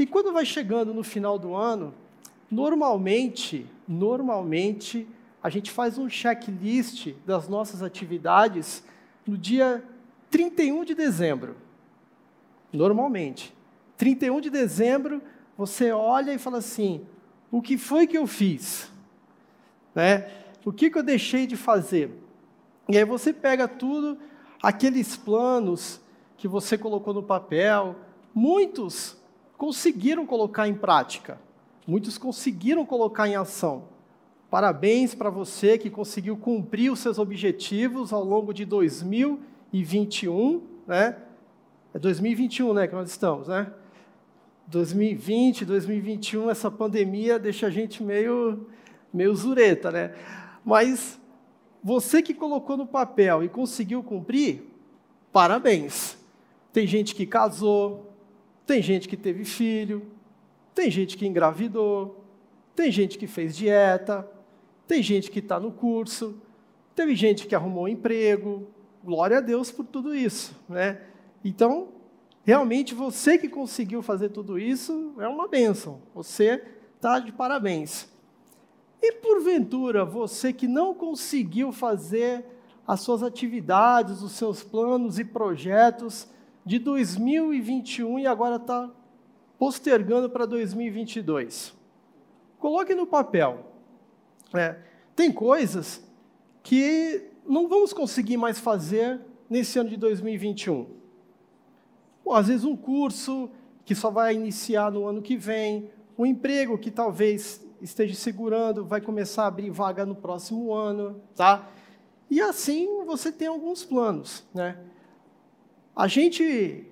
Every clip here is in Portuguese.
E quando vai chegando no final do ano, normalmente, normalmente, a gente faz um checklist das nossas atividades no dia 31 de dezembro. Normalmente. 31 de dezembro, você olha e fala assim: o que foi que eu fiz? Né? O que, que eu deixei de fazer? E aí você pega tudo, aqueles planos que você colocou no papel, muitos conseguiram colocar em prática, muitos conseguiram colocar em ação. Parabéns para você que conseguiu cumprir os seus objetivos ao longo de 2021, né? É 2021, né, que nós estamos, né? 2020, 2021, essa pandemia deixa a gente meio, meio zureta, né? Mas você que colocou no papel e conseguiu cumprir, parabéns. Tem gente que casou, tem gente que teve filho, tem gente que engravidou, tem gente que fez dieta, tem gente que está no curso, teve gente que arrumou um emprego. Glória a Deus por tudo isso, né? Então, realmente você que conseguiu fazer tudo isso é uma bênção. Você está de parabéns. E porventura, você que não conseguiu fazer as suas atividades, os seus planos e projetos de 2021 e agora está postergando para 2022. Coloque no papel. É, tem coisas que não vamos conseguir mais fazer nesse ano de 2021 às vezes um curso que só vai iniciar no ano que vem, um emprego que talvez esteja segurando, vai começar a abrir vaga no próximo ano, tá? E assim você tem alguns planos, né? A gente,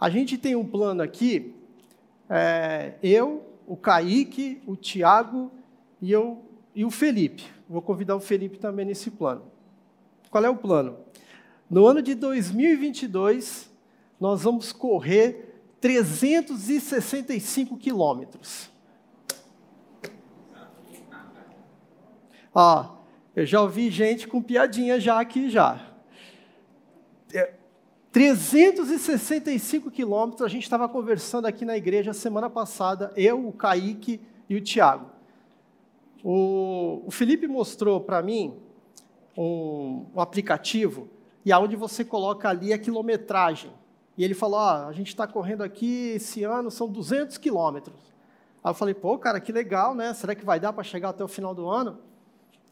a gente tem um plano aqui, é, eu, o Kaique, o Tiago e eu e o Felipe. Vou convidar o Felipe também nesse plano. Qual é o plano? No ano de 2022, nós vamos correr 365 quilômetros. Ó, eu já ouvi gente com piadinha já aqui já. É, 365 quilômetros, a gente estava conversando aqui na igreja semana passada, eu, o Kaique e o Tiago. O, o Felipe mostrou para mim um, um aplicativo, e aonde você coloca ali a quilometragem. E ele falou: ah, a gente está correndo aqui esse ano, são 200 quilômetros. Aí eu falei: pô, cara, que legal, né? Será que vai dar para chegar até o final do ano?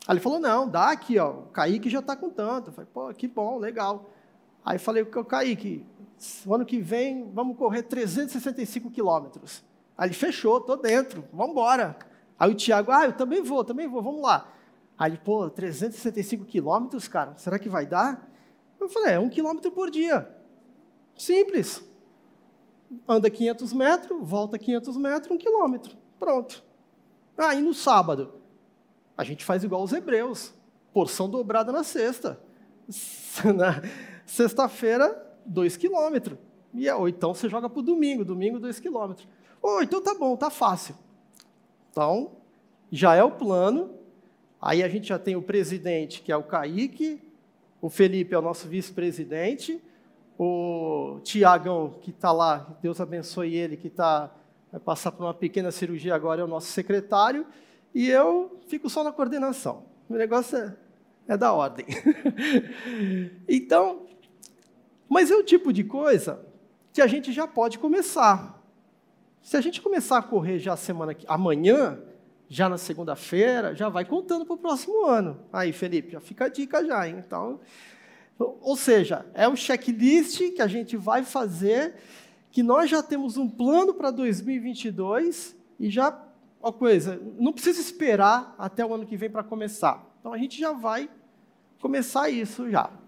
Aí ele falou: não, dá aqui, ó. O Kaique já está com tanto. Eu falei: pô, que bom, legal. Aí falei: Kaique, o ano que vem vamos correr 365 quilômetros. Aí ele fechou, estou dentro, vamos embora. Aí o Tiago: ah, eu também vou, também vou, vamos lá. Aí ele: pô, 365 quilômetros, cara, será que vai dar? Eu falei: é um quilômetro por dia. Simples. Anda 500 metros, volta 500 metros, um quilômetro. Pronto. Aí ah, no sábado, a gente faz igual os hebreus. Porção dobrada na sexta. Sexta-feira, dois quilômetros. E, ou então você joga para o domingo, domingo, dois quilômetros. Ou então tá bom, tá fácil. Então, já é o plano. Aí a gente já tem o presidente, que é o Kaique, o Felipe é o nosso vice-presidente, o Tiagão, que está lá, Deus abençoe ele, que tá, vai passar por uma pequena cirurgia agora, é o nosso secretário, e eu fico só na coordenação. O negócio é, é da ordem. então, mas é o tipo de coisa que a gente já pode começar. Se a gente começar a correr já semana amanhã, já na segunda-feira, já vai contando para o próximo ano. Aí, Felipe, já fica a dica já, hein? Então, ou seja, é um checklist que a gente vai fazer, que nós já temos um plano para 2022 e já, uma coisa, não precisa esperar até o ano que vem para começar. Então a gente já vai começar isso já.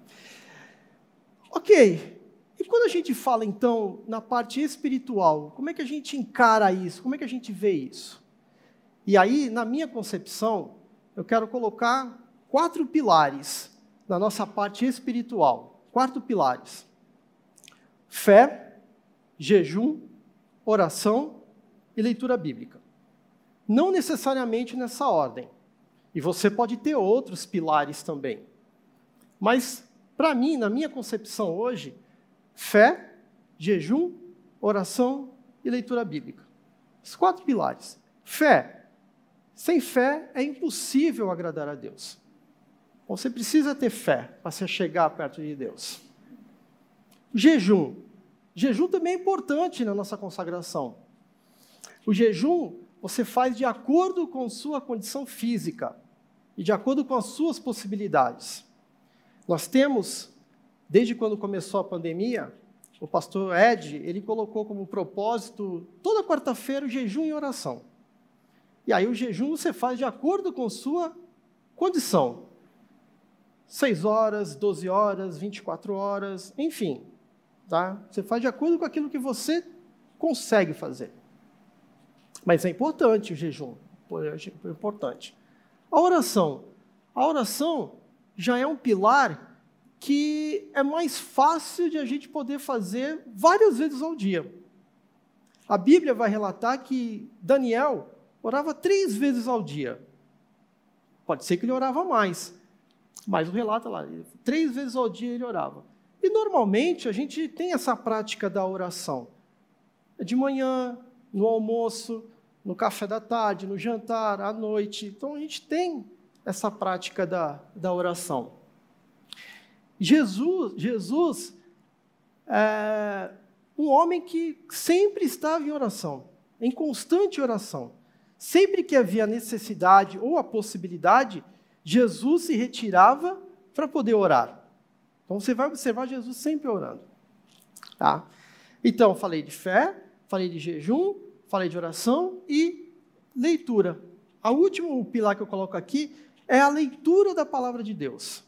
Ok. E quando a gente fala então na parte espiritual, como é que a gente encara isso? Como é que a gente vê isso? E aí, na minha concepção, eu quero colocar quatro pilares na nossa parte espiritual. Quarto pilares: fé, jejum, oração e leitura bíblica. Não necessariamente nessa ordem. E você pode ter outros pilares também. Mas, para mim, na minha concepção hoje, fé, jejum, oração e leitura bíblica. Os quatro pilares. Fé. Sem fé é impossível agradar a Deus. Você precisa ter fé para se chegar perto de Deus. Jejum. Jejum também é importante na nossa consagração. O jejum você faz de acordo com sua condição física e de acordo com as suas possibilidades. Nós temos, desde quando começou a pandemia, o pastor Ed, ele colocou como propósito toda quarta-feira o jejum e oração. E aí o jejum você faz de acordo com sua condição. 6 horas, 12 horas, 24 horas, enfim. Tá? Você faz de acordo com aquilo que você consegue fazer. Mas é importante o jejum, é importante. A oração. A oração já é um pilar que é mais fácil de a gente poder fazer várias vezes ao dia. A Bíblia vai relatar que Daniel orava três vezes ao dia. Pode ser que ele orava mais, mas o relato lá, três vezes ao dia ele orava. E normalmente a gente tem essa prática da oração. É de manhã, no almoço, no café da tarde, no jantar, à noite. Então a gente tem essa prática da, da oração. Jesus, Jesus é um homem que sempre estava em oração, em constante oração. Sempre que havia necessidade ou a possibilidade, Jesus se retirava para poder orar. Então você vai observar Jesus sempre orando. Tá? Então, falei de fé, falei de jejum, falei de oração e leitura. O último pilar que eu coloco aqui é a leitura da palavra de Deus.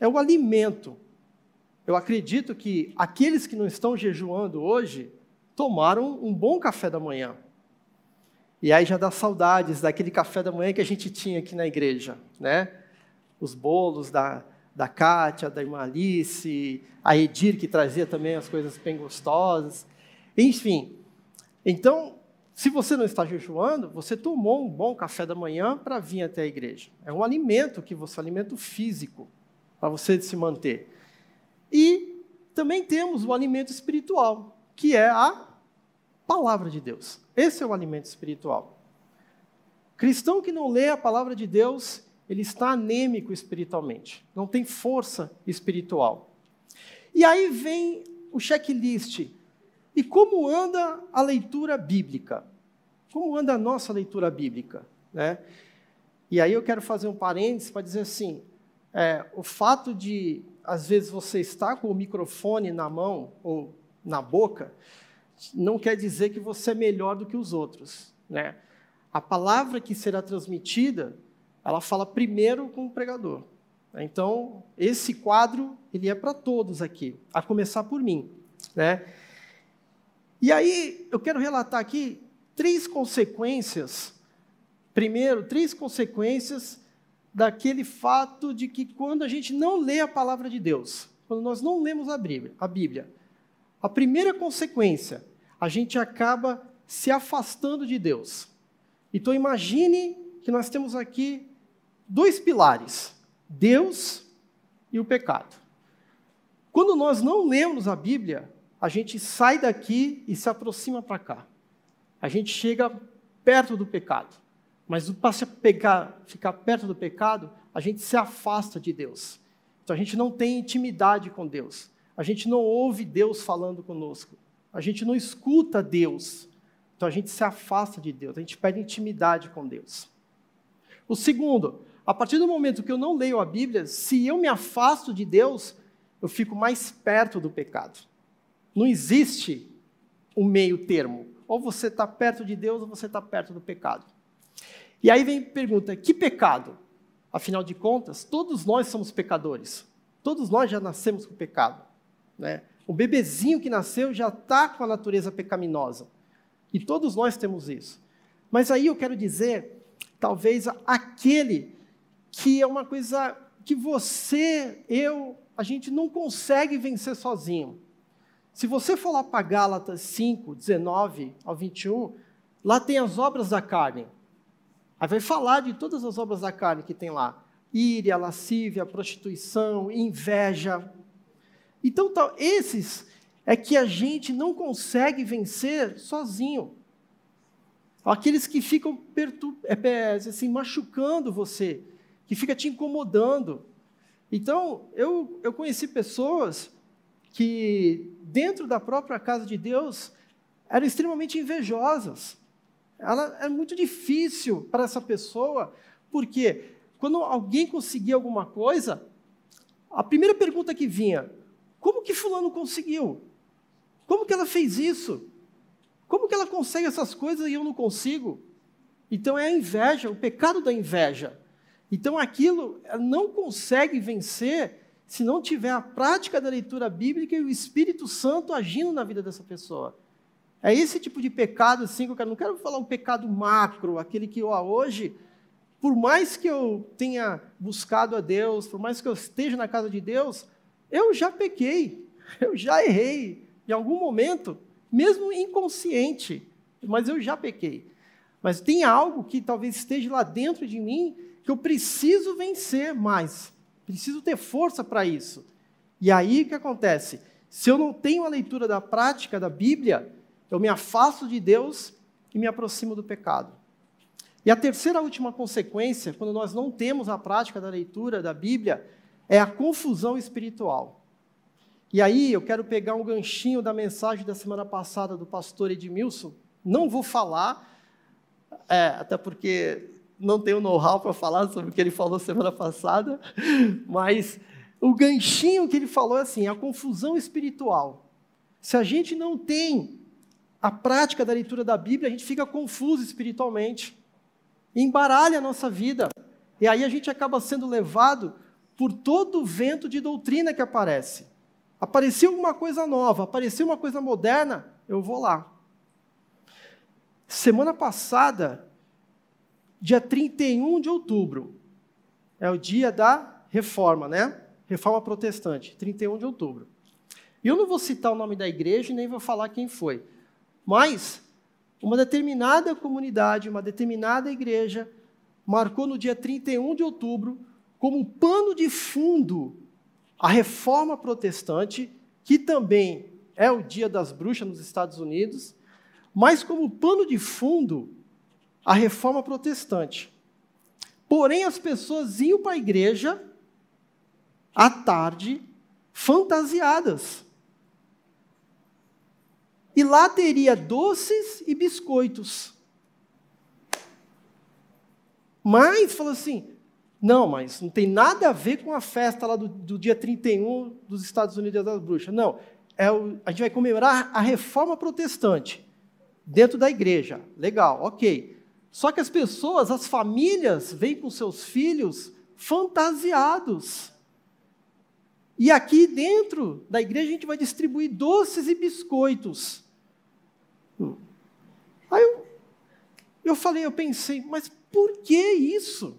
É o alimento. Eu acredito que aqueles que não estão jejuando hoje tomaram um bom café da manhã. E aí já dá saudades daquele café da manhã que a gente tinha aqui na igreja, né? Os bolos da, da Kátia, da irmã Alice, a Edir que trazia também as coisas bem gostosas. Enfim, então se você não está jejuando, você tomou um bom café da manhã para vir até a igreja. É um alimento que você, alimento físico, para você se manter. E também temos o alimento espiritual, que é a palavra de Deus. Esse é o alimento espiritual. Cristão que não lê a palavra de Deus, ele está anêmico espiritualmente, não tem força espiritual. E aí vem o checklist e como anda a leitura bíblica? Como anda a nossa leitura bíblica? Né? E aí eu quero fazer um parênteses para dizer assim: é, o fato de, às vezes, você estar com o microfone na mão ou na boca, não quer dizer que você é melhor do que os outros. Né? A palavra que será transmitida, ela fala primeiro com o pregador. Então, esse quadro, ele é para todos aqui, a começar por mim. Né? E aí, eu quero relatar aqui três consequências. Primeiro, três consequências daquele fato de que quando a gente não lê a palavra de Deus, quando nós não lemos a Bíblia, a, Bíblia, a primeira consequência, a gente acaba se afastando de Deus. Então imagine que nós temos aqui dois pilares: Deus e o pecado. Quando nós não lemos a Bíblia, a gente sai daqui e se aproxima para cá. A gente chega perto do pecado. Mas para pegar, ficar perto do pecado, a gente se afasta de Deus. Então a gente não tem intimidade com Deus. A gente não ouve Deus falando conosco. A gente não escuta Deus. Então a gente se afasta de Deus. A gente perde intimidade com Deus. O segundo, a partir do momento que eu não leio a Bíblia, se eu me afasto de Deus, eu fico mais perto do pecado. Não existe um meio termo. Ou você está perto de Deus ou você está perto do pecado. E aí vem a pergunta: que pecado? Afinal de contas, todos nós somos pecadores. Todos nós já nascemos com pecado. Né? O bebezinho que nasceu já está com a natureza pecaminosa. E todos nós temos isso. Mas aí eu quero dizer, talvez aquele que é uma coisa que você, eu, a gente não consegue vencer sozinho. Se você for lá para Gálatas 5, 19 ao 21, lá tem as obras da carne. Aí vai falar de todas as obras da carne que tem lá: íria, lascívia, prostituição, inveja. Então, tá, esses é que a gente não consegue vencer sozinho. aqueles que ficam é, é, assim, machucando você, que fica te incomodando. Então, eu, eu conheci pessoas que, dentro da própria casa de Deus, eram extremamente invejosas. Ela, é muito difícil para essa pessoa, porque quando alguém conseguia alguma coisa, a primeira pergunta que vinha: como que Fulano conseguiu? Como que ela fez isso? Como que ela consegue essas coisas e eu não consigo? Então é a inveja, o pecado da inveja. Então aquilo não consegue vencer se não tiver a prática da leitura bíblica e o Espírito Santo agindo na vida dessa pessoa. É esse tipo de pecado, assim, que eu quero, não quero falar um pecado macro, aquele que ó, hoje, por mais que eu tenha buscado a Deus, por mais que eu esteja na casa de Deus, eu já pequei, eu já errei em algum momento, mesmo inconsciente, mas eu já pequei. Mas tem algo que talvez esteja lá dentro de mim que eu preciso vencer mais, preciso ter força para isso. E aí o que acontece? Se eu não tenho a leitura da prática da Bíblia, eu me afasto de Deus e me aproximo do pecado. E a terceira última consequência, quando nós não temos a prática da leitura da Bíblia, é a confusão espiritual. E aí eu quero pegar um ganchinho da mensagem da semana passada do pastor Edmilson. Não vou falar, é, até porque não tenho know-how para falar sobre o que ele falou semana passada, mas o ganchinho que ele falou é assim: a confusão espiritual. Se a gente não tem a prática da leitura da Bíblia, a gente fica confuso espiritualmente, embaralha a nossa vida, e aí a gente acaba sendo levado por todo o vento de doutrina que aparece. Apareceu alguma coisa nova, apareceu uma coisa moderna, eu vou lá. Semana passada, dia 31 de outubro. É o dia da reforma, né? Reforma protestante, 31 de outubro. Eu não vou citar o nome da igreja e nem vou falar quem foi. Mas uma determinada comunidade, uma determinada igreja, marcou no dia 31 de outubro como pano de fundo a reforma protestante, que também é o dia das bruxas nos Estados Unidos, mas como pano de fundo a reforma protestante. Porém, as pessoas iam para a igreja à tarde, fantasiadas. E lá teria doces e biscoitos. Mas, falou assim, não, mas não tem nada a ver com a festa lá do, do dia 31 dos Estados Unidos das Bruxas. Não, é o, a gente vai comemorar a reforma protestante dentro da igreja. Legal, ok. Só que as pessoas, as famílias, vêm com seus filhos fantasiados. E aqui dentro da igreja a gente vai distribuir doces e biscoitos. Aí eu, eu falei, eu pensei, mas por que isso?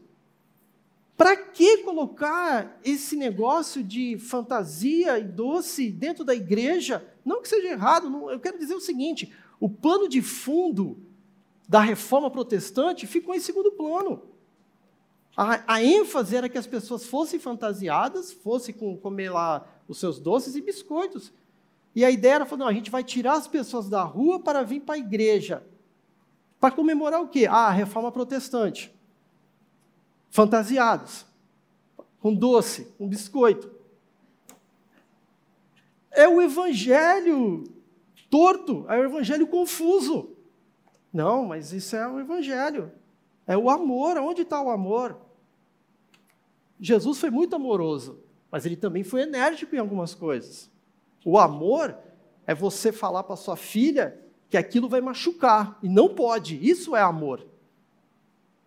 Para que colocar esse negócio de fantasia e doce dentro da igreja? Não que seja errado, não, eu quero dizer o seguinte: o pano de fundo da reforma protestante ficou em segundo plano. A, a, ênfase era que as pessoas fossem fantasiadas, fossem com, comer lá os seus doces e biscoitos. E a ideia era, não, a gente vai tirar as pessoas da rua para vir para a igreja. Para comemorar o quê? Ah, a reforma protestante. Fantasiados. Com doce, com biscoito. É o evangelho torto, é o evangelho confuso. Não, mas isso é o Evangelho. É o amor. Onde está o amor? Jesus foi muito amoroso, mas ele também foi enérgico em algumas coisas. O amor é você falar para sua filha que aquilo vai machucar, e não pode. Isso é amor.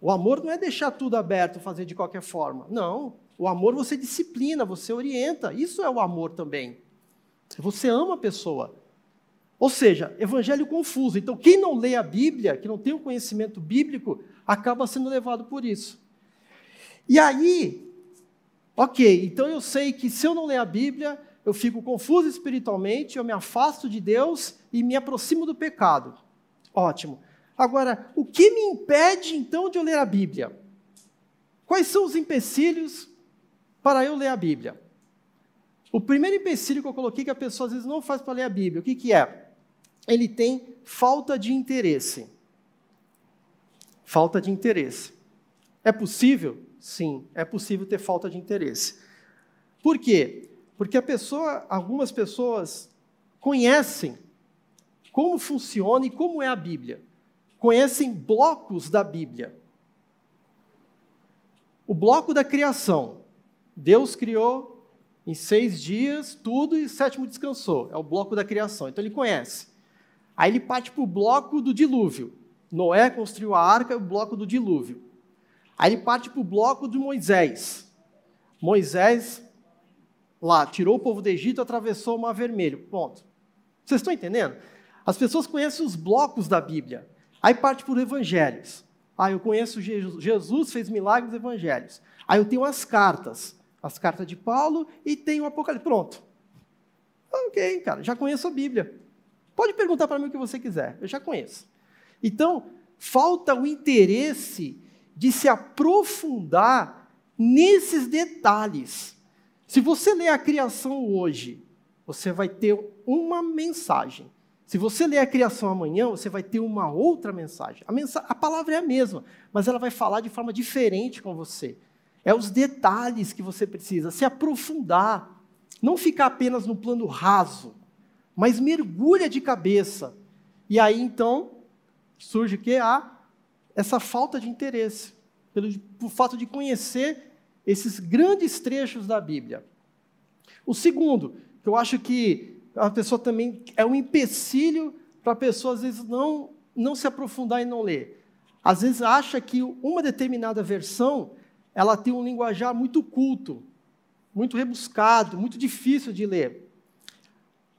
O amor não é deixar tudo aberto, fazer de qualquer forma. Não. O amor você disciplina, você orienta. Isso é o amor também. Você ama a pessoa. Ou seja, evangelho confuso. Então, quem não lê a Bíblia, que não tem o conhecimento bíblico, acaba sendo levado por isso. E aí, ok, então eu sei que se eu não ler a Bíblia, eu fico confuso espiritualmente, eu me afasto de Deus e me aproximo do pecado. Ótimo. Agora, o que me impede então de eu ler a Bíblia? Quais são os empecilhos para eu ler a Bíblia? O primeiro empecilho que eu coloquei que a pessoa às vezes não faz para ler a Bíblia, o que, que é? Ele tem falta de interesse. Falta de interesse. É possível? Sim, é possível ter falta de interesse. Por quê? Porque a pessoa, algumas pessoas conhecem como funciona e como é a Bíblia. Conhecem blocos da Bíblia. O bloco da criação. Deus criou em seis dias tudo e sétimo descansou. É o bloco da criação. Então ele conhece. Aí ele parte para o bloco do dilúvio. Noé construiu a arca, o bloco do dilúvio. Aí ele parte para o bloco de Moisés. Moisés lá tirou o povo do Egito, atravessou o Mar Vermelho. Ponto. Vocês estão entendendo? As pessoas conhecem os blocos da Bíblia. Aí parte por evangelhos. Ah, eu conheço Jesus, Jesus fez milagres evangelhos. Aí eu tenho as cartas, as cartas de Paulo e tenho o Apocalipse. Pronto. Ok, cara, já conheço a Bíblia. Pode perguntar para mim o que você quiser, eu já conheço. Então, falta o interesse de se aprofundar nesses detalhes. Se você ler a criação hoje, você vai ter uma mensagem. Se você ler a criação amanhã, você vai ter uma outra mensagem. A, a palavra é a mesma, mas ela vai falar de forma diferente com você. É os detalhes que você precisa, se aprofundar. Não ficar apenas no plano raso, mas mergulha de cabeça. E aí então surge que há essa falta de interesse, pelo, por fato de conhecer esses grandes trechos da Bíblia. O segundo, que eu acho que a pessoa também é um empecilho para a pessoa às vezes não não se aprofundar e não ler. Às vezes acha que uma determinada versão ela tem um linguajar muito culto, muito rebuscado, muito difícil de ler.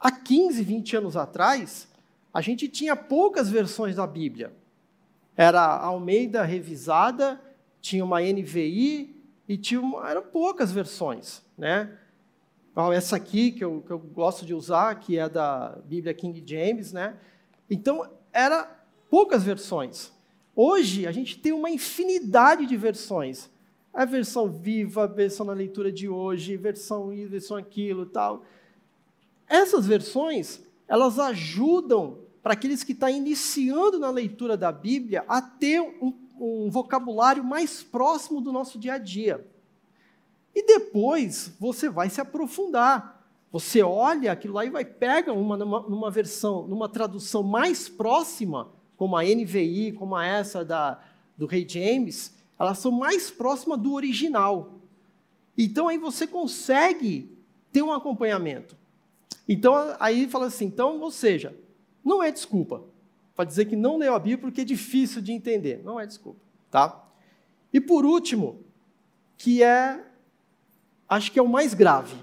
Há 15, 20 anos atrás, a gente tinha poucas versões da Bíblia. Era a Almeida revisada, tinha uma NVI e tinha uma, eram poucas versões, né? Essa aqui que eu, que eu gosto de usar, que é da Bíblia King James, né? Então era poucas versões. Hoje a gente tem uma infinidade de versões. A versão viva, a versão na leitura de hoje, versão isso, versão aquilo, tal. Essas versões, elas ajudam para aqueles que estão tá iniciando na leitura da Bíblia a ter um, um vocabulário mais próximo do nosso dia a dia. E depois você vai se aprofundar. Você olha aquilo lá e vai pega uma numa, numa, versão, numa tradução mais próxima, como a NVI, como a essa da, do Rei James, elas são mais próximas do original. Então aí você consegue ter um acompanhamento. Então aí fala assim, então, ou seja, não é desculpa para dizer que não leu a Bíblia porque é difícil de entender. Não é desculpa, tá? E por último, que é, acho que é o mais grave,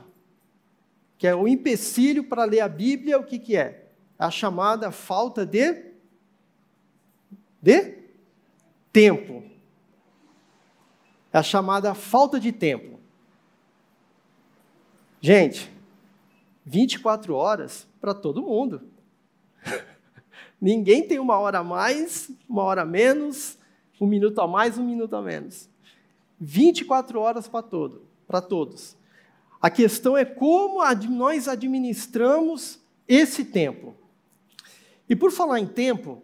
que é o empecilho para ler a Bíblia, o que, que é? A chamada falta de, de tempo. É a chamada falta de tempo. Gente, 24 horas para todo mundo. Ninguém tem uma hora a mais, uma hora a menos, um minuto a mais, um minuto a menos. 24 horas para todo, para todos. A questão é como nós administramos esse tempo. E por falar em tempo,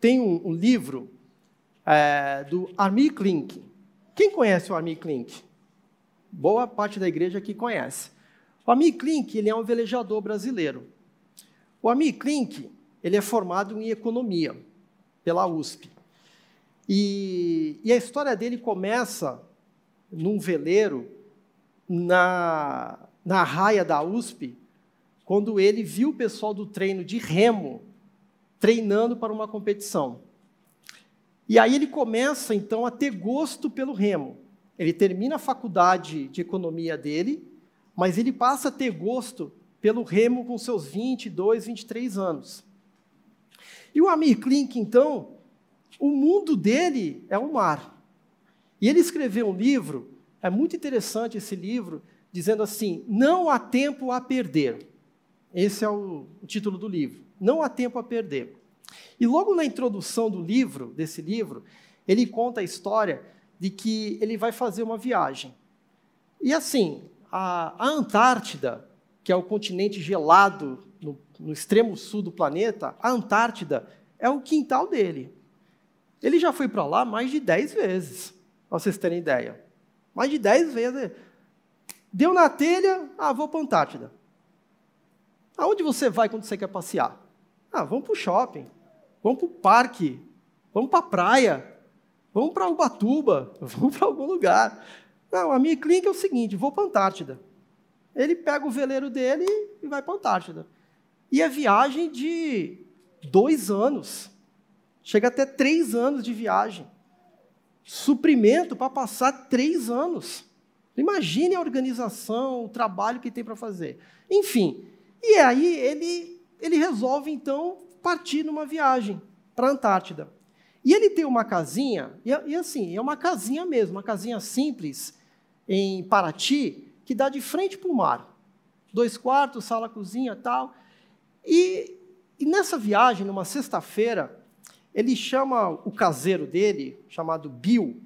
tem um, um livro é, do Armie Klink. Quem conhece o Armie Klink? Boa parte da igreja aqui conhece. O Armie Klink ele é um velejador brasileiro. O Amir Klink, ele é formado em economia pela USP. E, e a história dele começa num veleiro na, na raia da USP, quando ele viu o pessoal do treino de remo treinando para uma competição. E aí ele começa então a ter gosto pelo remo. Ele termina a faculdade de economia dele, mas ele passa a ter gosto pelo remo com seus 22, 23 anos. E o Amir Klink, então, o mundo dele é o mar. E ele escreveu um livro, é muito interessante esse livro, dizendo assim: Não há tempo a perder. Esse é o, o título do livro. Não há tempo a perder. E logo na introdução do livro, desse livro, ele conta a história de que ele vai fazer uma viagem. E assim, a, a Antártida que é o continente gelado no, no extremo sul do planeta, a Antártida é o quintal dele. Ele já foi para lá mais de 10 vezes, para vocês terem ideia. Mais de 10 vezes. Deu na telha, ah, vou para a Antártida. Aonde você vai quando você quer passear? Ah, vamos para o shopping, vamos para o parque, vamos para a praia, vamos para Ubatuba, vamos para algum lugar. Não, a minha clínica é o seguinte, vou para a Antártida. Ele pega o veleiro dele e vai para a Antártida. E é viagem de dois anos. Chega até três anos de viagem. Suprimento para passar três anos. Imagine a organização, o trabalho que tem para fazer. Enfim, e aí ele, ele resolve então partir numa viagem para a Antártida. E ele tem uma casinha, e, e assim, é uma casinha mesmo, uma casinha simples, em Paraty, que dá de frente para o mar. Dois quartos, sala, cozinha tal. E, e nessa viagem, numa sexta-feira, ele chama o caseiro dele, chamado Bill,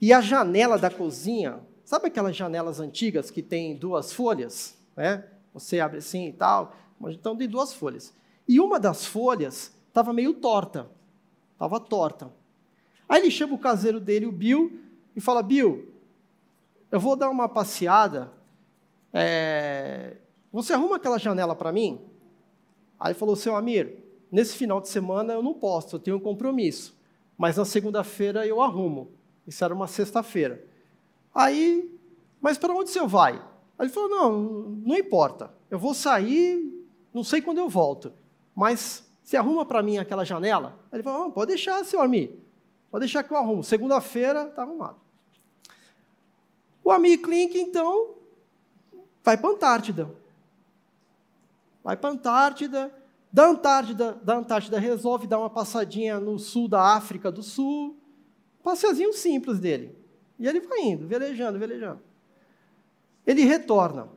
e a janela da cozinha, sabe aquelas janelas antigas que tem duas folhas? Né? Você abre assim e tal. Então tem duas folhas. E uma das folhas estava meio torta. Estava torta. Aí ele chama o caseiro dele, o Bill, e fala: Bill, eu vou dar uma passeada. É... Você arruma aquela janela para mim? Aí ele falou: Seu Amir, nesse final de semana eu não posso, eu tenho um compromisso. Mas na segunda-feira eu arrumo. Isso era uma sexta-feira. Aí, mas para onde você vai? Aí ele falou: não, não importa, eu vou sair, não sei quando eu volto, mas você arruma para mim aquela janela? Aí ele falou: pode deixar, seu amigo, pode deixar que eu arrumo. Segunda-feira está arrumado. O amigo Klink, então, vai para a Antártida. Vai para a Antártida. Da Antártida, da Antártida resolve dar uma passadinha no sul da África do Sul. Passeazinho simples dele. E ele vai indo, velejando, velejando. Ele retorna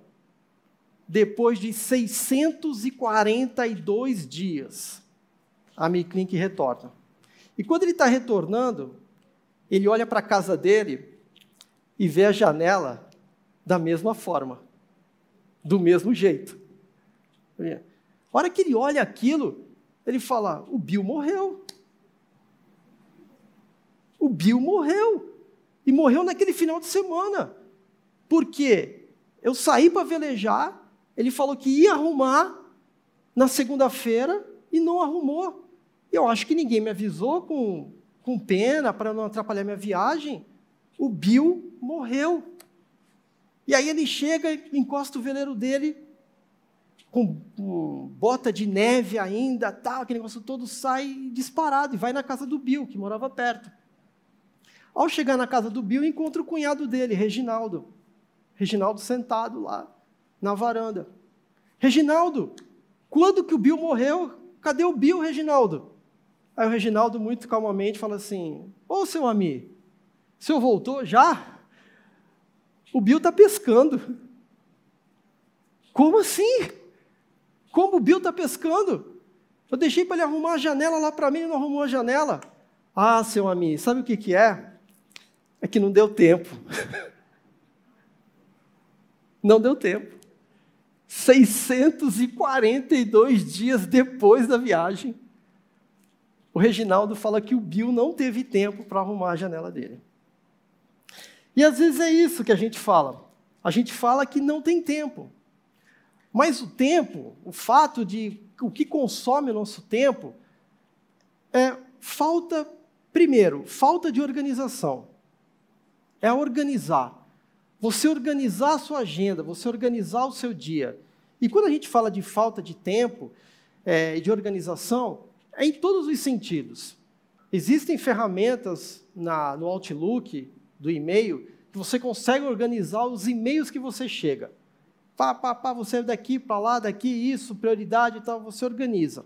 depois de 642 dias. A Miklink retorna. E quando ele está retornando, ele olha para a casa dele e vê a janela da mesma forma, do mesmo jeito. A hora que ele olha aquilo, ele fala: o Bill morreu. O Bill morreu. E morreu naquele final de semana. Por quê? Eu saí para velejar, ele falou que ia arrumar na segunda-feira e não arrumou. Eu acho que ninguém me avisou com, com pena para não atrapalhar minha viagem. O Bill morreu. E aí ele chega, encosta o veleiro dele, com, com bota de neve ainda, tal, aquele negócio todo sai disparado e vai na casa do Bill, que morava perto. Ao chegar na casa do Bill, encontra o cunhado dele, Reginaldo. Reginaldo sentado lá na varanda. Reginaldo, quando que o Bill morreu? Cadê o Bill, Reginaldo? Aí o Reginaldo, muito calmamente, fala assim: Ô seu amigo, o senhor voltou já? O Bill está pescando. Como assim? Como o Bill está pescando? Eu deixei para ele arrumar a janela lá para mim, ele não arrumou a janela. Ah, seu amigo, sabe o que, que é? É que não deu tempo. Não deu tempo. 642 dias depois da viagem, o Reginaldo fala que o Bill não teve tempo para arrumar a janela dele. E às vezes é isso que a gente fala. A gente fala que não tem tempo. Mas o tempo, o fato de o que consome o nosso tempo, é falta, primeiro, falta de organização. É organizar. Você organizar a sua agenda, você organizar o seu dia. E quando a gente fala de falta de tempo é, e é, de organização, é em todos os sentidos. Existem ferramentas na, no Outlook, do e-mail, que você consegue organizar os e-mails que você chega. Pá, pá, pá, você daqui para lá, daqui, isso, prioridade e tal, você organiza.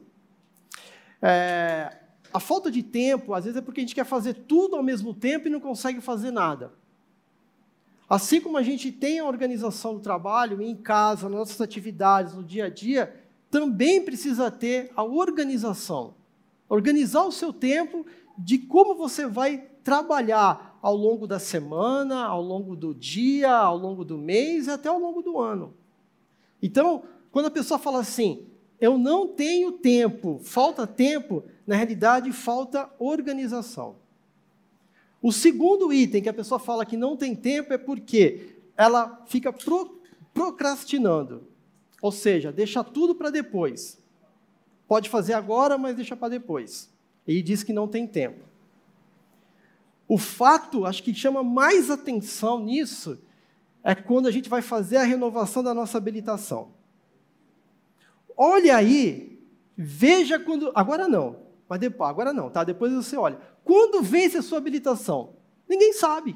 É, a falta de tempo, às vezes, é porque a gente quer fazer tudo ao mesmo tempo e não consegue fazer nada. Assim como a gente tem a organização do trabalho em casa, nas nossas atividades, no dia a dia, também precisa ter a organização. Organizar o seu tempo de como você vai trabalhar ao longo da semana, ao longo do dia, ao longo do mês até ao longo do ano. Então, quando a pessoa fala assim, eu não tenho tempo, falta tempo, na realidade falta organização. O segundo item que a pessoa fala que não tem tempo é porque ela fica pro, procrastinando. Ou seja, deixa tudo para depois. Pode fazer agora, mas deixa para depois. E diz que não tem tempo. O fato, acho que chama mais atenção nisso, é quando a gente vai fazer a renovação da nossa habilitação. Olha aí, veja quando. Agora não, mas depois, agora não, tá? Depois você olha. Quando vence a sua habilitação? Ninguém sabe.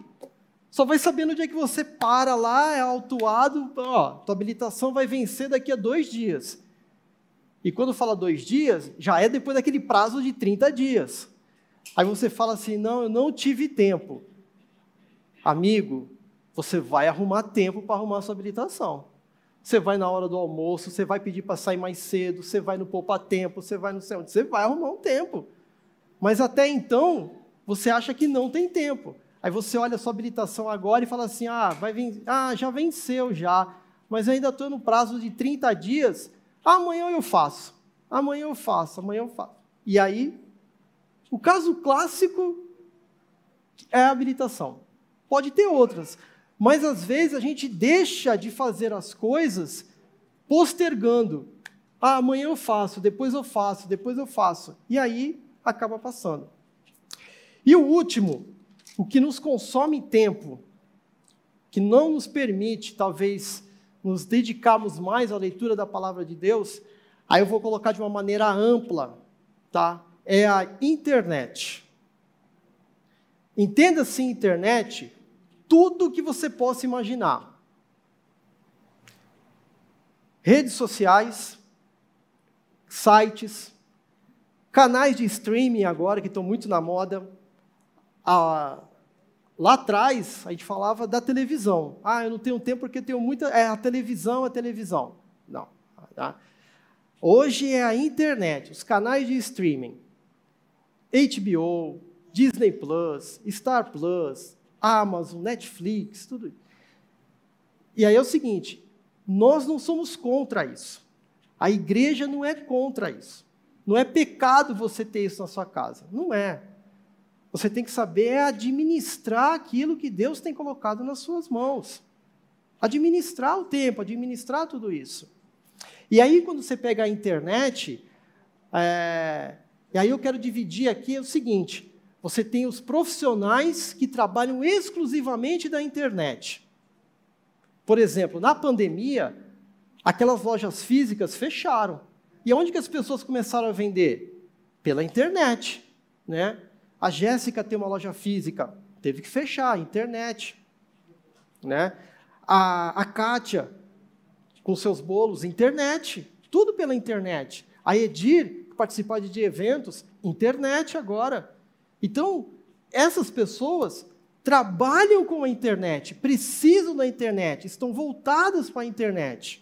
Só vai saber no dia que você para lá, é autuado, ó, tua habilitação vai vencer daqui a dois dias. E quando fala dois dias, já é depois daquele prazo de 30 dias. Aí você fala assim: não, eu não tive tempo. Amigo, você vai arrumar tempo para arrumar a sua habilitação. Você vai na hora do almoço, você vai pedir para sair mais cedo, você vai no poupar tempo, você vai no céu, você vai arrumar um tempo. Mas até então, você acha que não tem tempo. Aí você olha a sua habilitação agora e fala assim: ah, vai ah já venceu já, mas ainda estou no prazo de 30 dias. Amanhã eu faço, amanhã eu faço, amanhã eu faço. E aí, o caso clássico é a habilitação. Pode ter outras, mas às vezes a gente deixa de fazer as coisas postergando. Ah, amanhã eu faço, depois eu faço, depois eu faço. E aí acaba passando. E o último, o que nos consome tempo, que não nos permite, talvez, nos dedicarmos mais à leitura da palavra de Deus, aí eu vou colocar de uma maneira ampla, tá? É a internet. Entenda-se internet tudo que você possa imaginar. Redes sociais, sites, canais de streaming agora que estão muito na moda, a, Lá atrás, a gente falava da televisão. Ah, eu não tenho tempo porque tenho muita. É a televisão, a televisão. Não. Tá? Hoje é a internet, os canais de streaming. HBO, Disney Plus, Star Plus, Amazon, Netflix, tudo. E aí é o seguinte: nós não somos contra isso. A igreja não é contra isso. Não é pecado você ter isso na sua casa. Não é. Você tem que saber administrar aquilo que Deus tem colocado nas suas mãos. Administrar o tempo, administrar tudo isso. E aí, quando você pega a internet, é, e aí eu quero dividir aqui o seguinte: você tem os profissionais que trabalham exclusivamente da internet. Por exemplo, na pandemia, aquelas lojas físicas fecharam. E onde que as pessoas começaram a vender? Pela internet, né? A Jéssica tem uma loja física, teve que fechar, internet. Né? A, a Kátia, com seus bolos, internet, tudo pela internet. A Edir, participar de eventos, internet agora. Então, essas pessoas trabalham com a internet, precisam da internet, estão voltadas para a internet.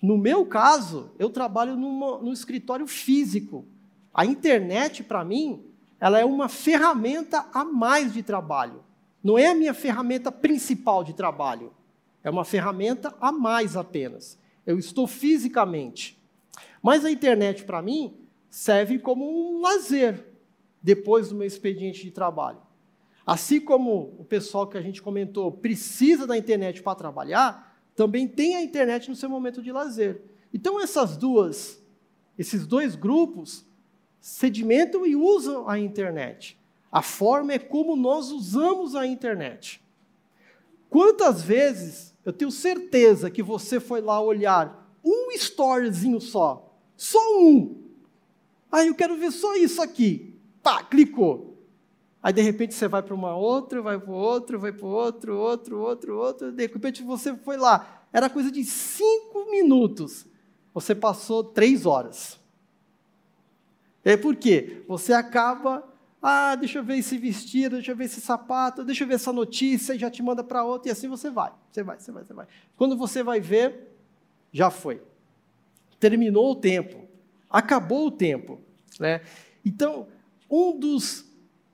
No meu caso, eu trabalho numa, no escritório físico. A internet, para mim, ela é uma ferramenta a mais de trabalho. Não é a minha ferramenta principal de trabalho. É uma ferramenta a mais apenas. Eu estou fisicamente. Mas a internet, para mim, serve como um lazer depois do meu expediente de trabalho. Assim como o pessoal que a gente comentou precisa da internet para trabalhar, também tem a internet no seu momento de lazer. Então essas duas, esses dois grupos sedimentam e usam a internet. A forma é como nós usamos a internet. Quantas vezes eu tenho certeza que você foi lá olhar um storyzinho só, só um. Ah, eu quero ver só isso aqui. Pá, clicou. Aí de repente você vai para uma outra, vai para outro, vai para outro, outro, outro, outro. De repente você foi lá. Era coisa de cinco minutos. Você passou três horas. É por quê? Você acaba, ah, deixa eu ver esse vestido, deixa eu ver esse sapato, deixa eu ver essa notícia, e já te manda para outra, e assim você vai, você vai, você vai, você vai. Quando você vai ver, já foi. Terminou o tempo, acabou o tempo. Né? Então, um dos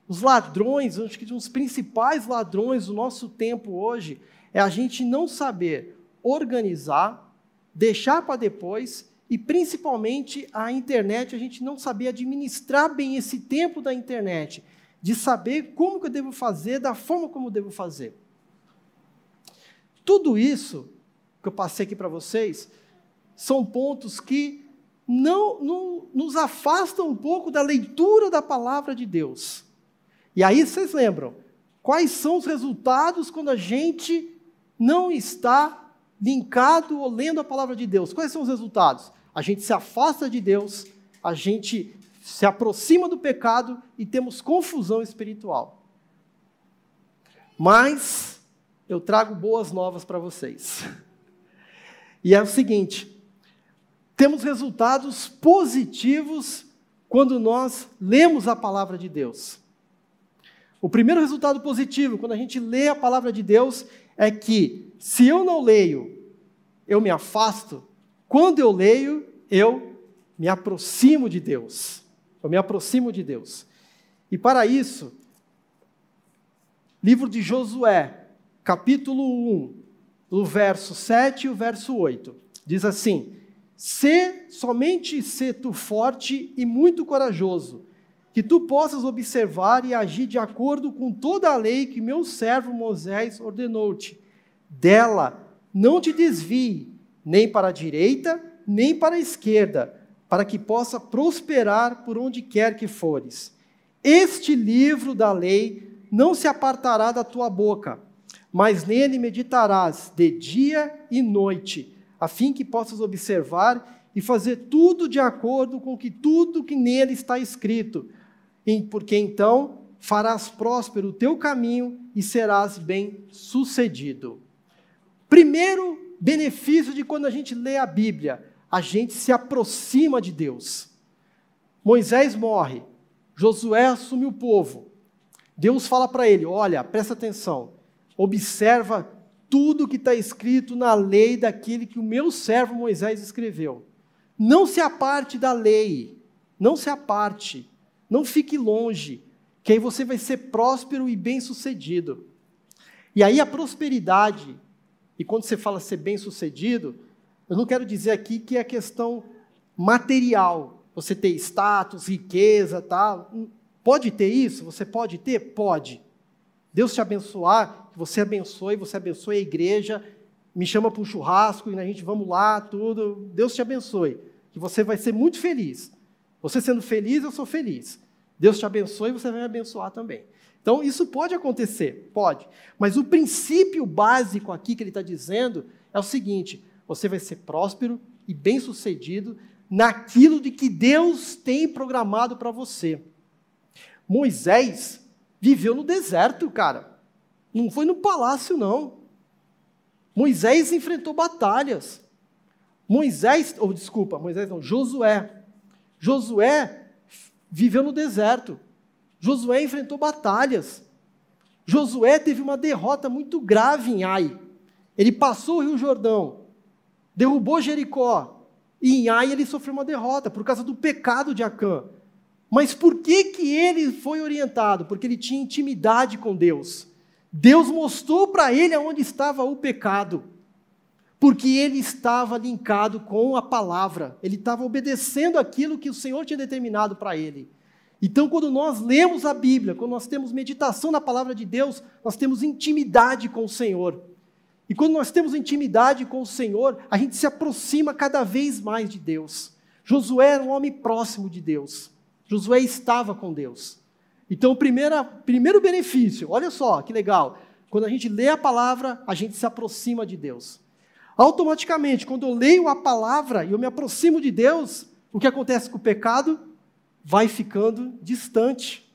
os ladrões, acho que um dos principais ladrões do nosso tempo hoje, é a gente não saber organizar, deixar para depois e principalmente a internet, a gente não sabia administrar bem esse tempo da internet, de saber como que eu devo fazer, da forma como eu devo fazer. Tudo isso que eu passei aqui para vocês são pontos que não, não nos afastam um pouco da leitura da palavra de Deus. E aí vocês lembram, quais são os resultados quando a gente não está linkado ou lendo a palavra de Deus? Quais são os resultados? A gente se afasta de Deus, a gente se aproxima do pecado e temos confusão espiritual. Mas eu trago boas novas para vocês. E é o seguinte: temos resultados positivos quando nós lemos a palavra de Deus. O primeiro resultado positivo, quando a gente lê a palavra de Deus, é que se eu não leio, eu me afasto, quando eu leio, eu me aproximo de Deus. Eu me aproximo de Deus. E para isso, livro de Josué, capítulo 1, o verso 7 e o verso 8, diz assim: Se somente se tu forte e muito corajoso, que tu possas observar e agir de acordo com toda a lei que meu servo Moisés ordenou-te. Dela não te desvie, nem para a direita, nem para a esquerda, para que possa prosperar por onde quer que fores. Este livro da lei não se apartará da tua boca, mas nele meditarás de dia e noite, a fim que possas observar e fazer tudo de acordo com que tudo que nele está escrito, porque então farás próspero o teu caminho e serás bem sucedido. Primeiro benefício de quando a gente lê a Bíblia, a gente se aproxima de Deus. Moisés morre, Josué assume o povo. Deus fala para ele: olha, presta atenção, observa tudo que está escrito na lei daquele que o meu servo Moisés escreveu. Não se aparte da lei, não se aparte, não fique longe, que aí você vai ser próspero e bem-sucedido. E aí a prosperidade, e quando você fala ser bem-sucedido, eu não quero dizer aqui que é questão material, você ter status, riqueza, tal. Pode ter isso? Você pode ter? Pode. Deus te abençoar, que você abençoe, você abençoe a igreja, me chama para um churrasco e a gente vamos lá, tudo. Deus te abençoe, que você vai ser muito feliz. Você sendo feliz, eu sou feliz. Deus te abençoe e você vai me abençoar também. Então, isso pode acontecer, pode. Mas o princípio básico aqui que ele está dizendo é o seguinte: você vai ser próspero e bem-sucedido naquilo de que Deus tem programado para você. Moisés viveu no deserto, cara. Não foi no palácio, não. Moisés enfrentou batalhas. Moisés, ou oh, desculpa, Moisés não, Josué. Josué viveu no deserto. Josué enfrentou batalhas. Josué teve uma derrota muito grave em Ai. Ele passou o Rio Jordão, derrubou Jericó. E em Ai ele sofreu uma derrota por causa do pecado de Acã. Mas por que, que ele foi orientado? Porque ele tinha intimidade com Deus. Deus mostrou para ele aonde estava o pecado. Porque ele estava linkado com a palavra. Ele estava obedecendo aquilo que o Senhor tinha determinado para ele. Então, quando nós lemos a Bíblia, quando nós temos meditação na palavra de Deus, nós temos intimidade com o Senhor. E quando nós temos intimidade com o Senhor, a gente se aproxima cada vez mais de Deus. Josué era um homem próximo de Deus. Josué estava com Deus. Então, o primeiro, primeiro benefício, olha só que legal. Quando a gente lê a palavra, a gente se aproxima de Deus. Automaticamente, quando eu leio a palavra e eu me aproximo de Deus, o que acontece com o pecado? Vai ficando distante.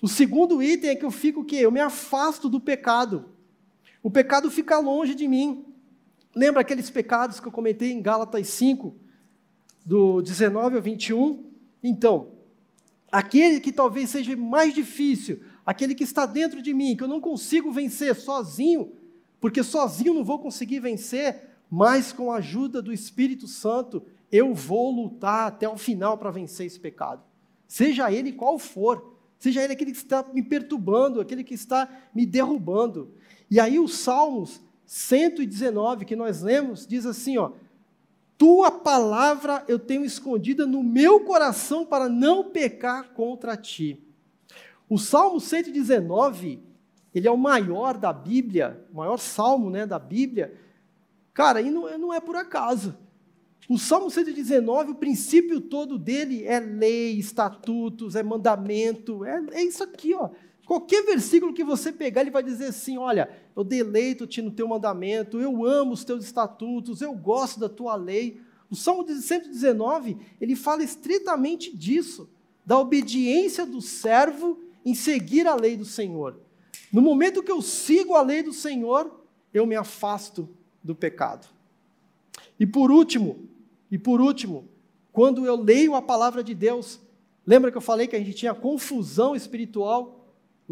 O segundo item é que eu fico o quê? Eu me afasto do pecado. O pecado fica longe de mim. Lembra aqueles pecados que eu comentei em Gálatas 5, do 19 ao 21? Então, aquele que talvez seja mais difícil, aquele que está dentro de mim, que eu não consigo vencer sozinho, porque sozinho não vou conseguir vencer, mas com a ajuda do Espírito Santo, eu vou lutar até o final para vencer esse pecado. Seja ele qual for, seja ele aquele que está me perturbando, aquele que está me derrubando. E aí os Salmos 119 que nós lemos diz assim, ó: tua palavra eu tenho escondida no meu coração para não pecar contra ti. O Salmo 119, ele é o maior da Bíblia, o maior salmo né, da Bíblia. Cara, e não, não é por acaso. O Salmo 119, o princípio todo dele é lei, estatutos, é mandamento, é, é isso aqui, ó. Qualquer versículo que você pegar, ele vai dizer assim: olha, eu deleito-te no teu mandamento, eu amo os teus estatutos, eu gosto da tua lei. O Salmo 119, ele fala estritamente disso, da obediência do servo em seguir a lei do Senhor. No momento que eu sigo a lei do Senhor, eu me afasto do pecado. E por último, e por último, quando eu leio a palavra de Deus, lembra que eu falei que a gente tinha confusão espiritual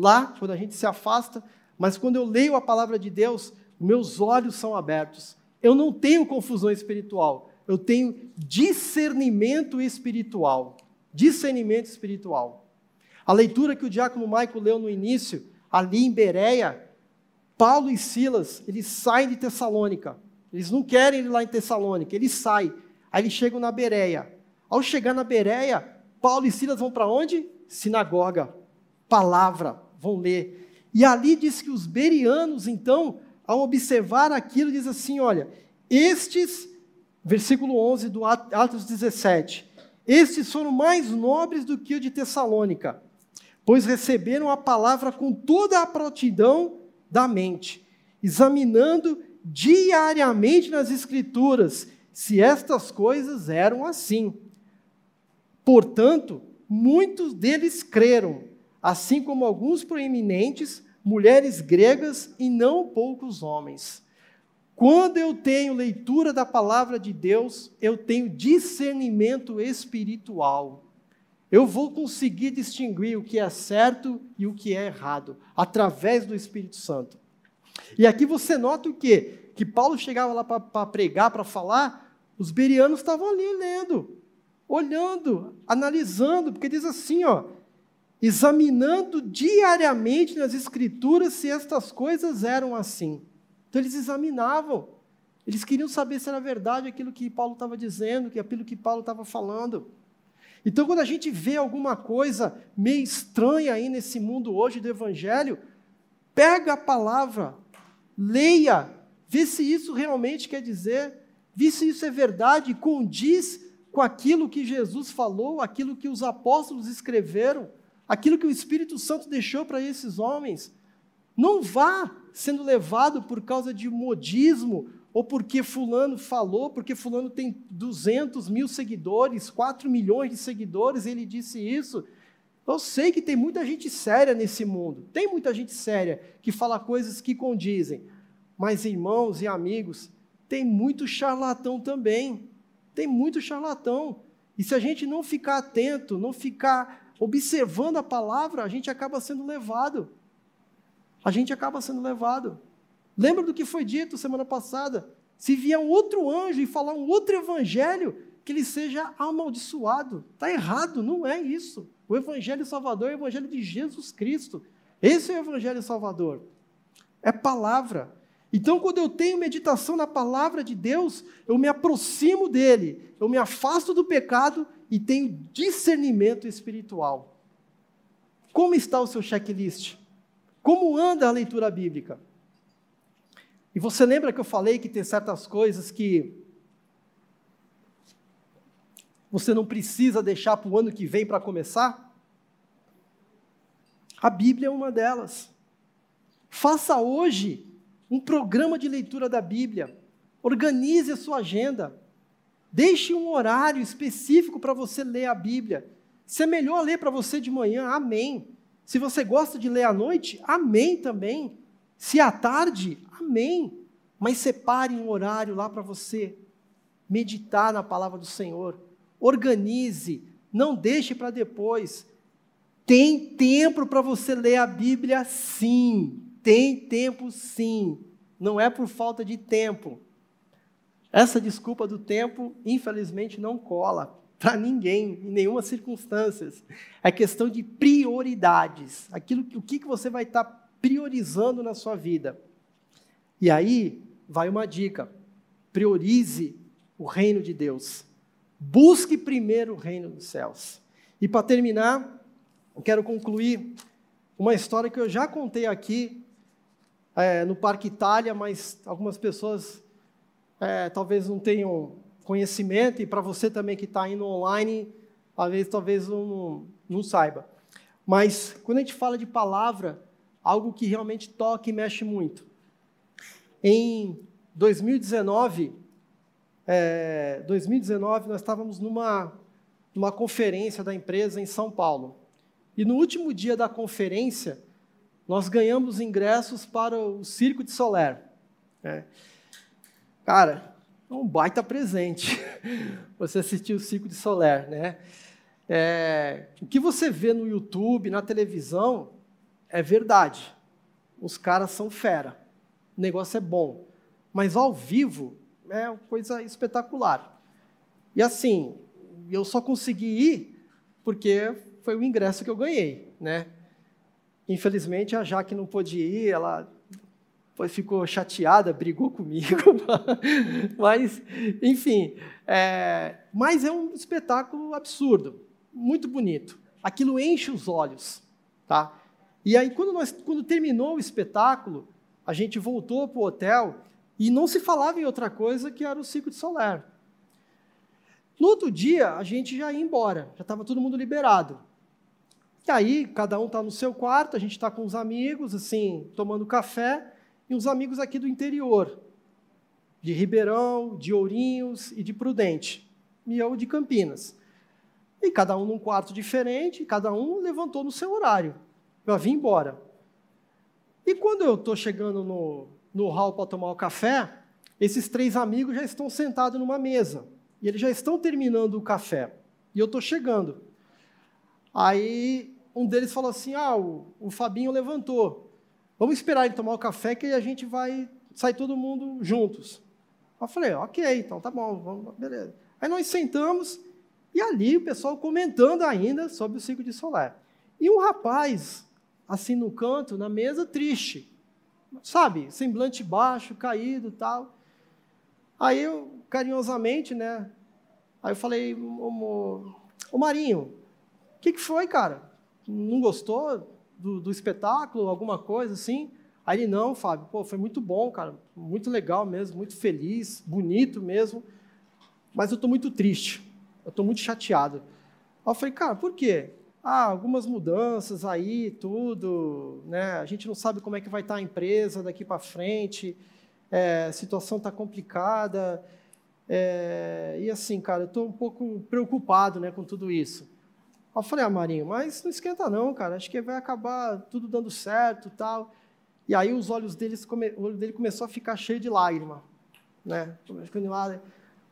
lá, quando a gente se afasta, mas quando eu leio a palavra de Deus, meus olhos são abertos. Eu não tenho confusão espiritual, eu tenho discernimento espiritual. Discernimento espiritual. A leitura que o diácono Maico leu no início, ali em Bereia, Paulo e Silas, eles saem de Tessalônica. Eles não querem ir lá em Tessalônica, eles saem. Aí eles chegam na Bereia. Ao chegar na Bereia, Paulo e Silas vão para onde? Sinagoga. Palavra, vão ler. E ali diz que os berianos, então, ao observar aquilo, diz assim: olha, estes, versículo 11 do Atos 17, estes foram mais nobres do que o de Tessalônica, pois receberam a palavra com toda a prontidão da mente, examinando diariamente nas Escrituras se estas coisas eram assim. Portanto, muitos deles creram, assim como alguns proeminentes, mulheres gregas e não poucos homens. Quando eu tenho leitura da palavra de Deus, eu tenho discernimento espiritual. Eu vou conseguir distinguir o que é certo e o que é errado, através do Espírito Santo. E aqui você nota o quê? que Paulo chegava lá para pregar, para falar, os berianos estavam ali lendo, olhando, analisando, porque diz assim, ó, examinando diariamente nas escrituras se estas coisas eram assim. Então eles examinavam, eles queriam saber se era verdade aquilo que Paulo estava dizendo, que aquilo que Paulo estava falando. Então, quando a gente vê alguma coisa meio estranha aí nesse mundo hoje do Evangelho, pega a palavra, leia, vê se isso realmente quer dizer, vê se isso é verdade, condiz com aquilo que Jesus falou, aquilo que os apóstolos escreveram, aquilo que o Espírito Santo deixou para esses homens. Não vá sendo levado por causa de modismo, ou porque Fulano falou, porque Fulano tem 200 mil seguidores, 4 milhões de seguidores, ele disse isso. Eu sei que tem muita gente séria nesse mundo, tem muita gente séria que fala coisas que condizem, mas, irmãos e amigos, tem muito charlatão também. Tem muito charlatão. E se a gente não ficar atento, não ficar observando a palavra, a gente acaba sendo levado. A gente acaba sendo levado. Lembra do que foi dito semana passada? Se vier um outro anjo e falar um outro evangelho, que ele seja amaldiçoado. Está errado, não é isso. O evangelho salvador é o evangelho de Jesus Cristo. Esse é o evangelho salvador. É palavra. Então, quando eu tenho meditação na palavra de Deus, eu me aproximo dele, eu me afasto do pecado e tenho discernimento espiritual. Como está o seu checklist? Como anda a leitura bíblica? E você lembra que eu falei que tem certas coisas que você não precisa deixar para o ano que vem para começar? A Bíblia é uma delas. Faça hoje um programa de leitura da Bíblia. Organize a sua agenda. Deixe um horário específico para você ler a Bíblia. Se é melhor ler para você de manhã, amém. Se você gosta de ler à noite, amém também. Se à tarde, amém. Mas separe um horário lá para você meditar na palavra do Senhor. Organize, não deixe para depois. Tem tempo para você ler a Bíblia, sim. Tem tempo sim, não é por falta de tempo. Essa desculpa do tempo, infelizmente, não cola para ninguém, em nenhuma circunstância. É questão de prioridades. Aquilo, o que, que você vai estar tá priorizando na sua vida. E aí vai uma dica: priorize o reino de Deus. Busque primeiro o reino dos céus. E para terminar, eu quero concluir uma história que eu já contei aqui é, no Parque Itália, mas algumas pessoas é, talvez não tenham conhecimento, e para você também que está indo online, talvez, não, não saiba. Mas quando a gente fala de palavra, algo que realmente toca e mexe muito. Em 2019, é, 2019 nós estávamos numa, numa conferência da empresa em São Paulo. E no último dia da conferência, nós ganhamos ingressos para o Circo de Soler. É. Cara, é um baita presente você assistir o Circo de Soler, né? É, o que você vê no YouTube, na televisão, é verdade. Os caras são fera. O negócio é bom. Mas ao vivo é uma coisa espetacular. E assim, eu só consegui ir porque foi o ingresso que eu ganhei, né? Infelizmente a Jaque não pôde ir, ela ficou chateada, brigou comigo, mas enfim, é, mas é um espetáculo absurdo, muito bonito. Aquilo enche os olhos, tá? E aí quando nós, quando terminou o espetáculo, a gente voltou para o hotel e não se falava em outra coisa que era o ciclo de Soler. No outro dia, a gente já ia embora, já estava todo mundo liberado. E aí, cada um está no seu quarto, a gente está com os amigos, assim, tomando café, e uns amigos aqui do interior, de Ribeirão, de Ourinhos e de Prudente, e eu de Campinas. E cada um num quarto diferente, cada um levantou no seu horário, para vir embora. E quando eu estou chegando no, no hall para tomar o café, esses três amigos já estão sentados numa mesa. E eles já estão terminando o café. E eu estou chegando. Aí um deles falou assim: Ah, o, o Fabinho levantou. Vamos esperar ele tomar o café que a gente vai sair todo mundo juntos. Eu falei: Ok, então tá bom, vamos, beleza. Aí nós sentamos e ali o pessoal comentando ainda sobre o ciclo de Solar. E um rapaz, assim no canto, na mesa, triste. Sabe, semblante baixo, caído tal. Aí eu, carinhosamente, né? Aí eu falei, ô, ô Marinho, o que, que foi, cara? Não gostou do, do, espetáculo, alguma coisa assim? Aí ele, não, Fábio, pô, foi muito bom, cara, muito legal mesmo, muito feliz, bonito mesmo, mas eu estou muito triste, eu estou muito chateado. Aí eu falei, cara, por quê? Ah, algumas mudanças aí, tudo, né? A gente não sabe como é que vai estar a empresa daqui para frente, é, a situação está complicada. É, e assim, cara, eu estou um pouco preocupado né, com tudo isso. Eu falei, ah, Marinho, mas não esquenta não, cara, acho que vai acabar tudo dando certo tal. E aí os olhos deles, o olho dele começou a ficar cheio de lágrima, né?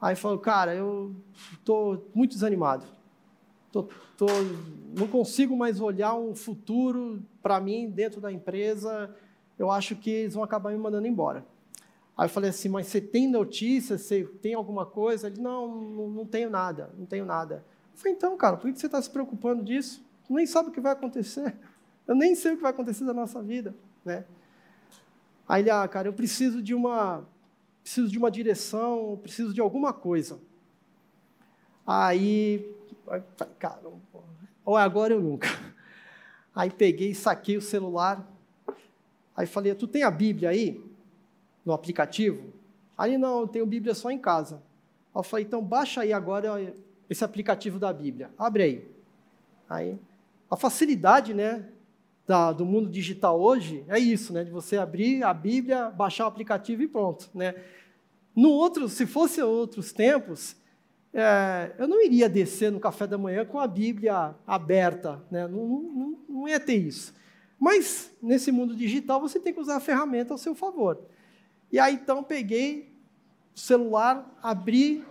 Aí falou, cara, eu estou muito desanimado. Tô, tô, não consigo mais olhar um futuro para mim dentro da empresa. Eu acho que eles vão acabar me mandando embora. Aí eu falei assim, mas você tem notícia? Você tem alguma coisa? Ele, não, não, não tenho nada, não tenho nada. Falei, então, cara, por que você está se preocupando disso? Tu nem sabe o que vai acontecer. Eu nem sei o que vai acontecer da nossa vida, né? Aí ele, ah, cara, eu preciso de uma, preciso de uma direção, preciso de alguma coisa. Aí, cara, ou é agora ou nunca. Aí peguei, saquei o celular. Aí falei, tu tem a Bíblia aí? no aplicativo? Aí não, eu tenho Bíblia só em casa. Eu falei, então baixa aí agora esse aplicativo da Bíblia. Abre aí. Aí, a facilidade, né, da, do mundo digital hoje é isso, né, de você abrir a Bíblia, baixar o aplicativo e pronto, né. No outro, se fosse outros tempos, é, eu não iria descer no café da manhã com a Bíblia aberta, né, não, não, não ia ter isso. Mas nesse mundo digital você tem que usar a ferramenta ao seu favor. E aí então peguei o celular, abri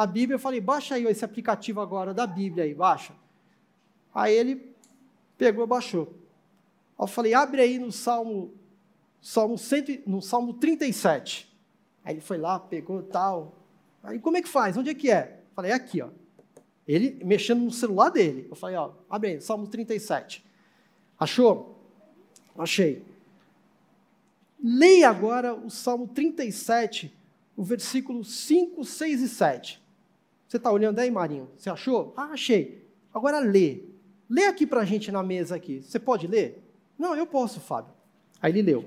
a Bíblia e falei, baixa aí esse aplicativo agora da Bíblia aí, baixa. Aí ele pegou baixou. Eu falei, abre aí no Salmo, Salmo, 100, no Salmo 37. Aí ele foi lá, pegou tal. Aí como é que faz? Onde é que é? Eu falei, é aqui, ó. Ele mexendo no celular dele. Eu falei, ó, abre aí, Salmo 37. Achou? Achei. Leia agora o Salmo 37 o versículo 5, 6 e 7. Você está olhando aí, Marinho? Você achou? Ah, achei. Agora lê. Lê aqui para a gente na mesa aqui. Você pode ler? Não, eu posso, Fábio. Aí ele leu.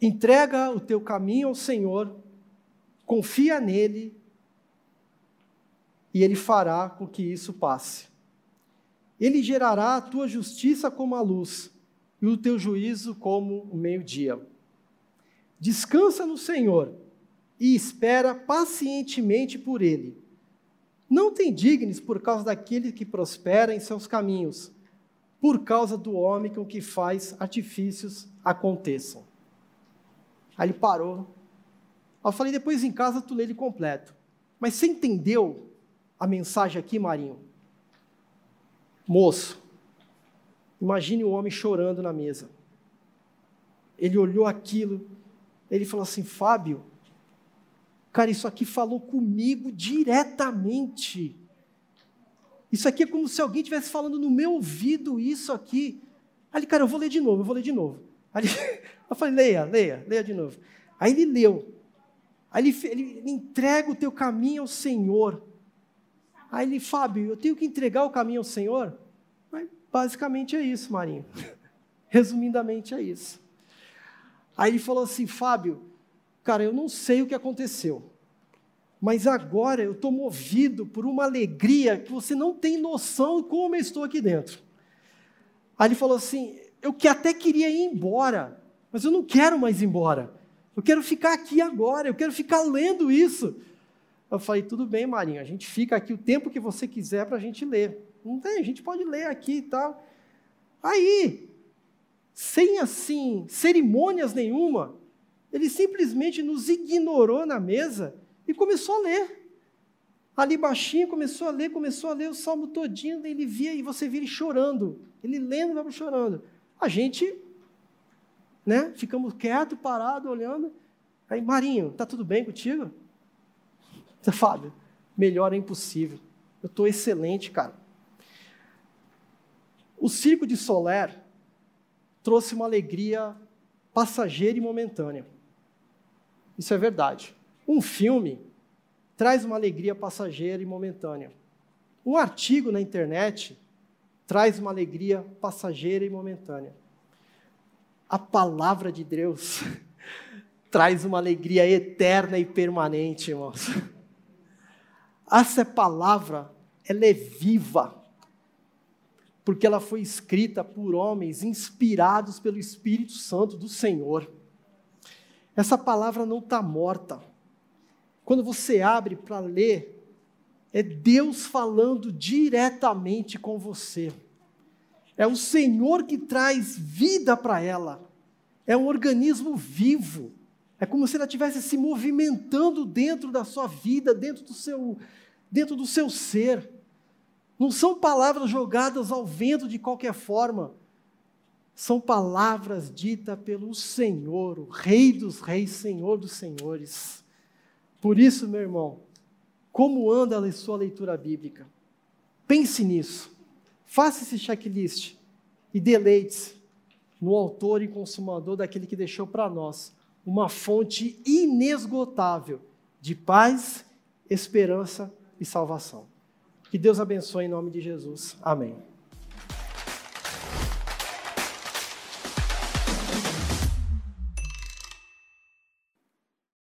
Entrega o teu caminho ao Senhor, confia nele, e ele fará com que isso passe. Ele gerará a tua justiça como a luz, e o teu juízo como o meio-dia. Descansa no Senhor e espera pacientemente por Ele. Não te indignes por causa daquele que prospera em seus caminhos, por causa do homem com que faz artifícios aconteçam. Aí ele parou. Eu falei, depois em casa tu lê ele completo. Mas você entendeu a mensagem aqui, Marinho? Moço, imagine o um homem chorando na mesa. Ele olhou aquilo, ele falou assim: Fábio, cara, isso aqui falou comigo diretamente. Isso aqui é como se alguém estivesse falando no meu ouvido isso aqui. Aí, cara, eu vou ler de novo, eu vou ler de novo. Aí, eu falei, leia, leia, leia de novo. Aí ele leu. Aí ele, ele, ele entrega o teu caminho ao Senhor. Aí ele, Fábio, eu tenho que entregar o caminho ao Senhor? Mas basicamente é isso, Marinho. Resumidamente é isso. Aí ele falou assim: Fábio, cara, eu não sei o que aconteceu, mas agora eu estou movido por uma alegria que você não tem noção como eu estou aqui dentro. Aí ele falou assim: eu que até queria ir embora, mas eu não quero mais ir embora. Eu quero ficar aqui agora, eu quero ficar lendo isso. Eu falei, tudo bem, Marinho, a gente fica aqui o tempo que você quiser para a gente ler. Não tem, a gente pode ler aqui e tal. Aí, sem assim, cerimônias nenhuma, ele simplesmente nos ignorou na mesa e começou a ler. Ali baixinho começou a ler, começou a ler o salmo todinho, ele via e você via ele chorando, ele lendo, vai chorando. A gente, né, ficamos quietos, parados, olhando. Aí, Marinho, tá tudo bem contigo? Fábio, melhor é impossível. Eu estou excelente, cara. O circo de Soler trouxe uma alegria passageira e momentânea. Isso é verdade. Um filme traz uma alegria passageira e momentânea. Um artigo na internet traz uma alegria passageira e momentânea. A palavra de Deus traz uma alegria eterna e permanente, irmãos. Essa palavra, ela é viva porque ela foi escrita por homens inspirados pelo Espírito Santo do Senhor. Essa palavra não está morta. Quando você abre para ler, é Deus falando diretamente com você. É o Senhor que traz vida para ela. É um organismo vivo. É como se ela estivesse se movimentando dentro da sua vida, dentro do seu, dentro do seu ser. Não são palavras jogadas ao vento de qualquer forma. São palavras ditas pelo Senhor, o Rei dos Reis, Senhor dos Senhores. Por isso, meu irmão, como anda a sua leitura bíblica? Pense nisso. Faça esse checklist e deleite-se no autor e consumador daquele que deixou para nós uma fonte inesgotável de paz, esperança e salvação. Que Deus abençoe em nome de Jesus. Amém.